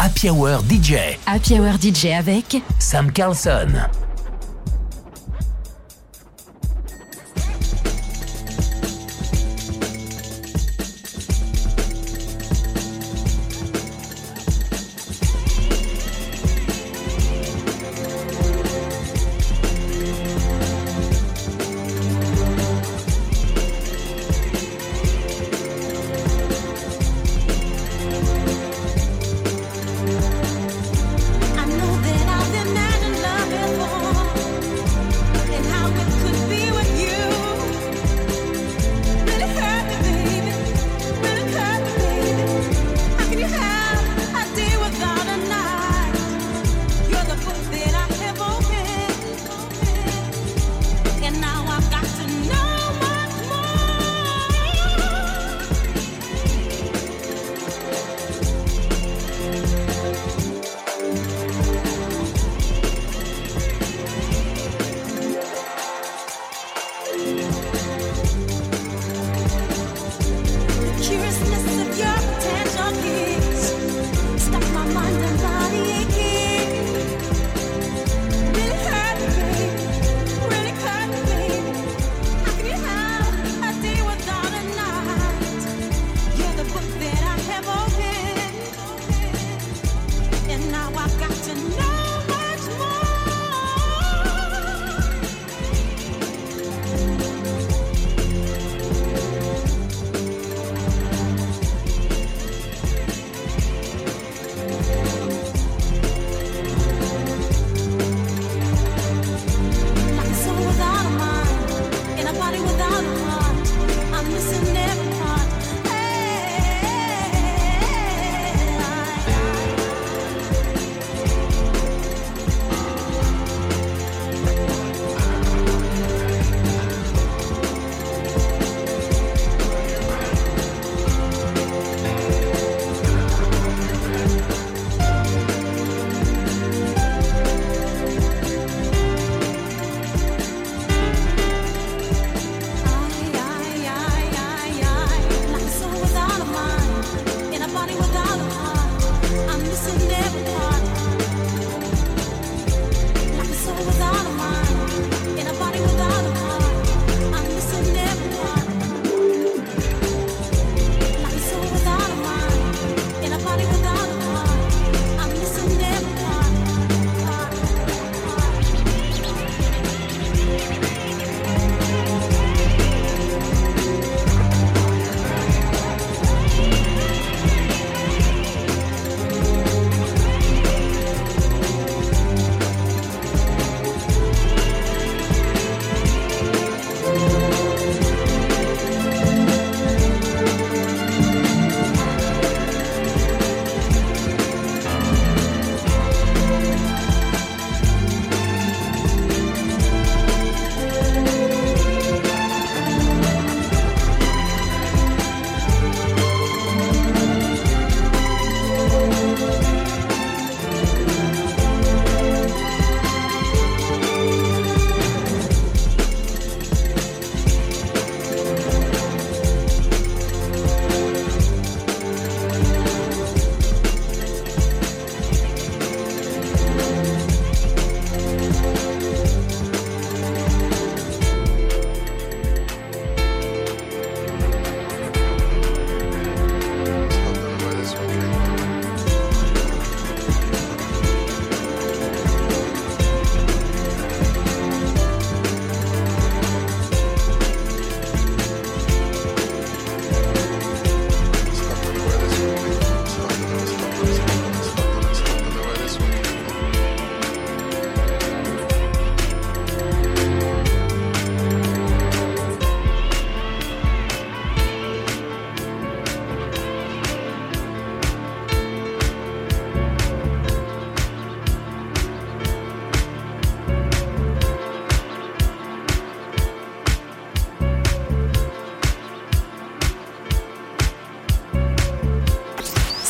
Happy Hour DJ. Happy Hour DJ avec Sam Carlson.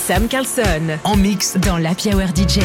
Sam Carlson. En mix dans la Hour DJ.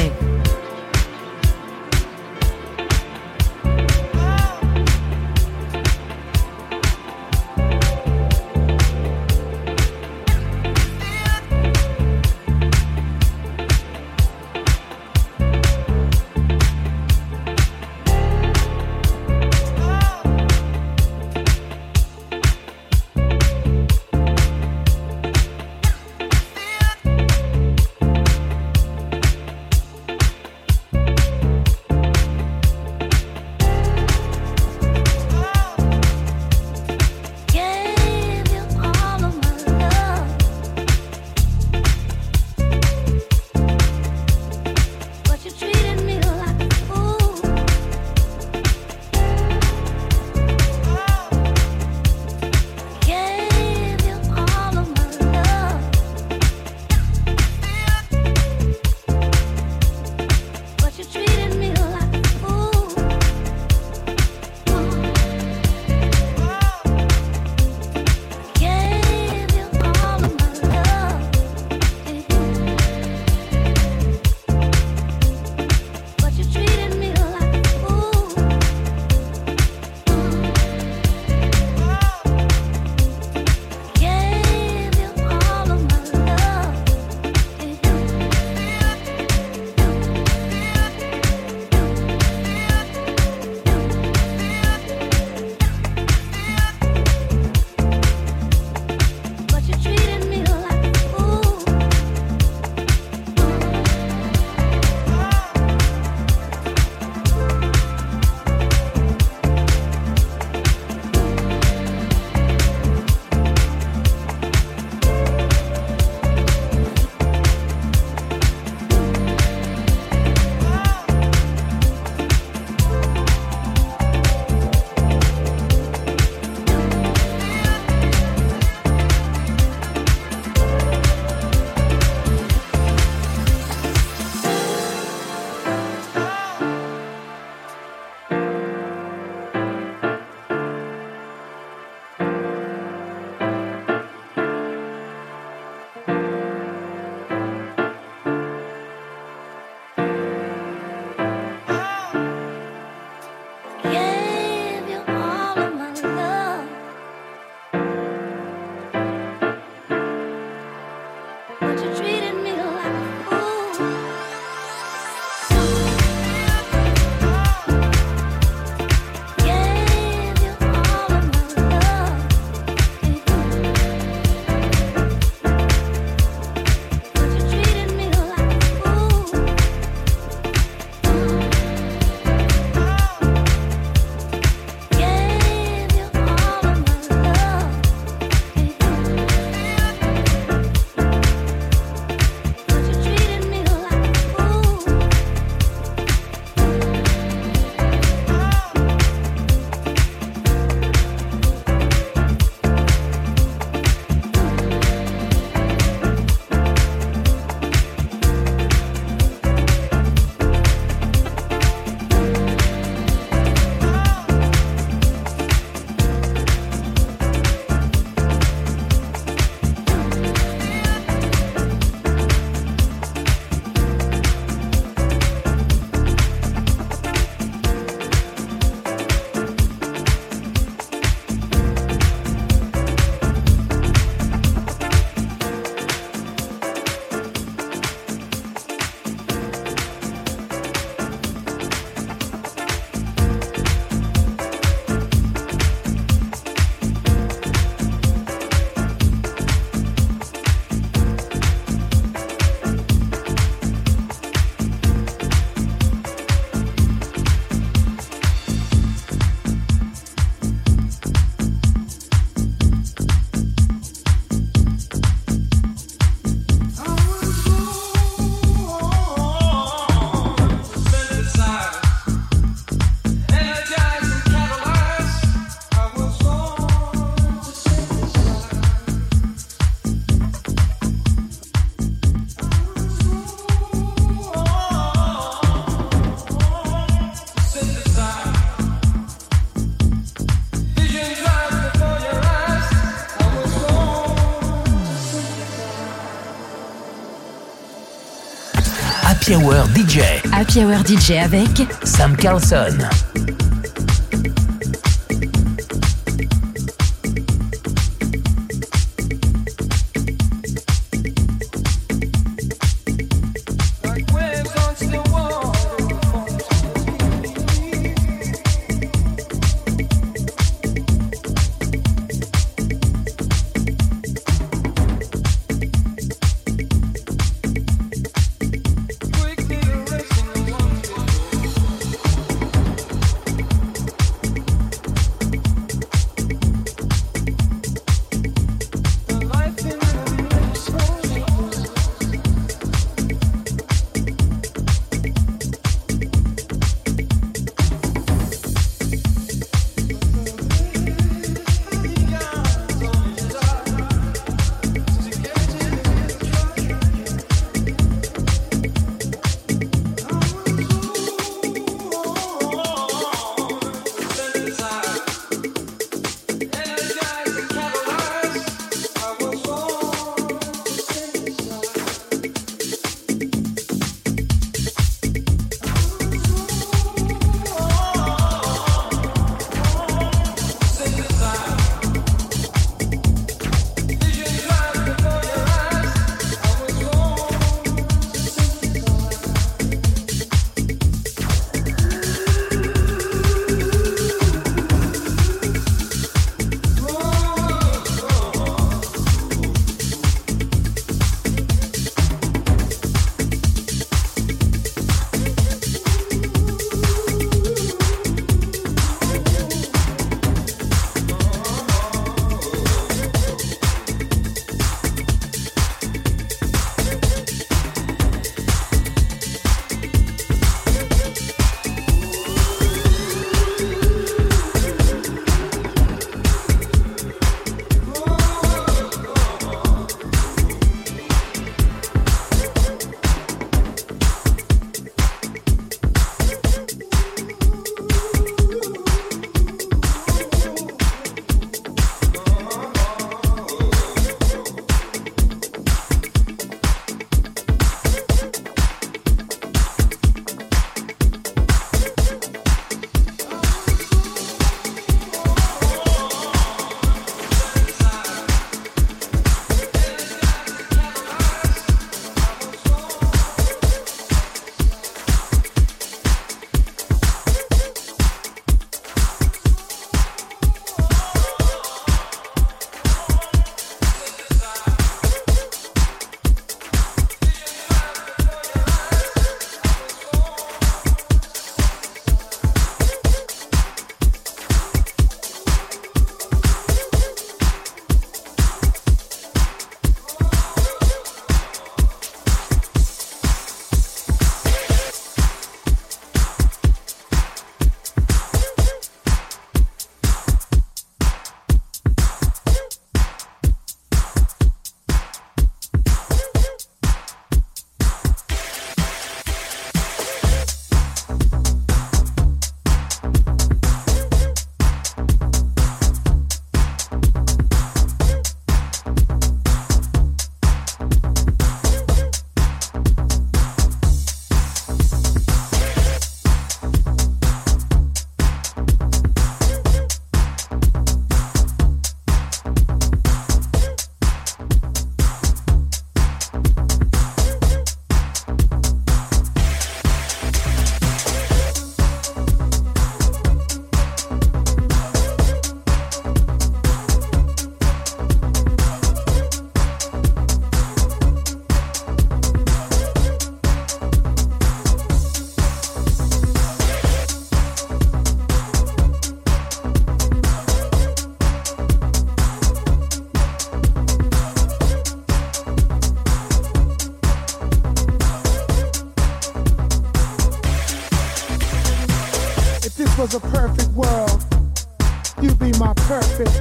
Happy Hour DJ. Happy Hour DJ avec Sam Carlson.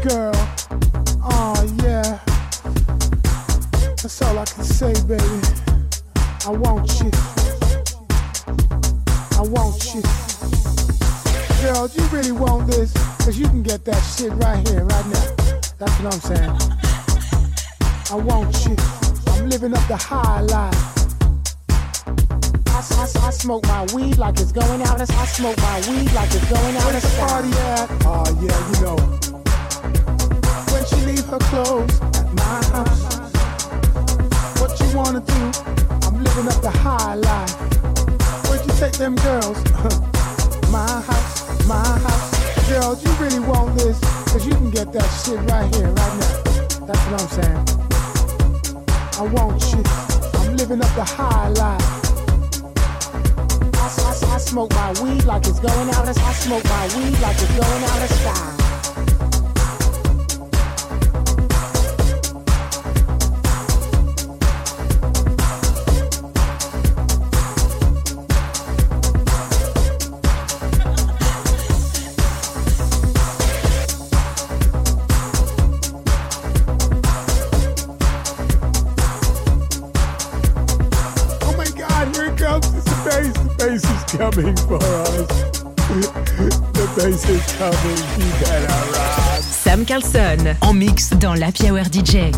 girl. Oh yeah. That's all I can say, baby. I want you. I want you. Girl, you really want this? Cause you can get that shit right here, right now. That's what I'm saying. I want you. I'm living up the high life. I, I, I, smoke my weed like it's going out. I smoke my weed like it's going out. Where's the party at? Oh, uh, yeah, you know. Her clothes my house. What you wanna do? I'm living up the high life. Where'd you take them girls? my house, my house. Girls, you really want this? Cause you can get that shit right here, right now. That's what I'm saying. I want you. I'm living up the high life. I, I, I smoke my weed like it's going out. of I smoke my weed like it's going out of style. Sam Carlson. En mix Dans Hour DJ.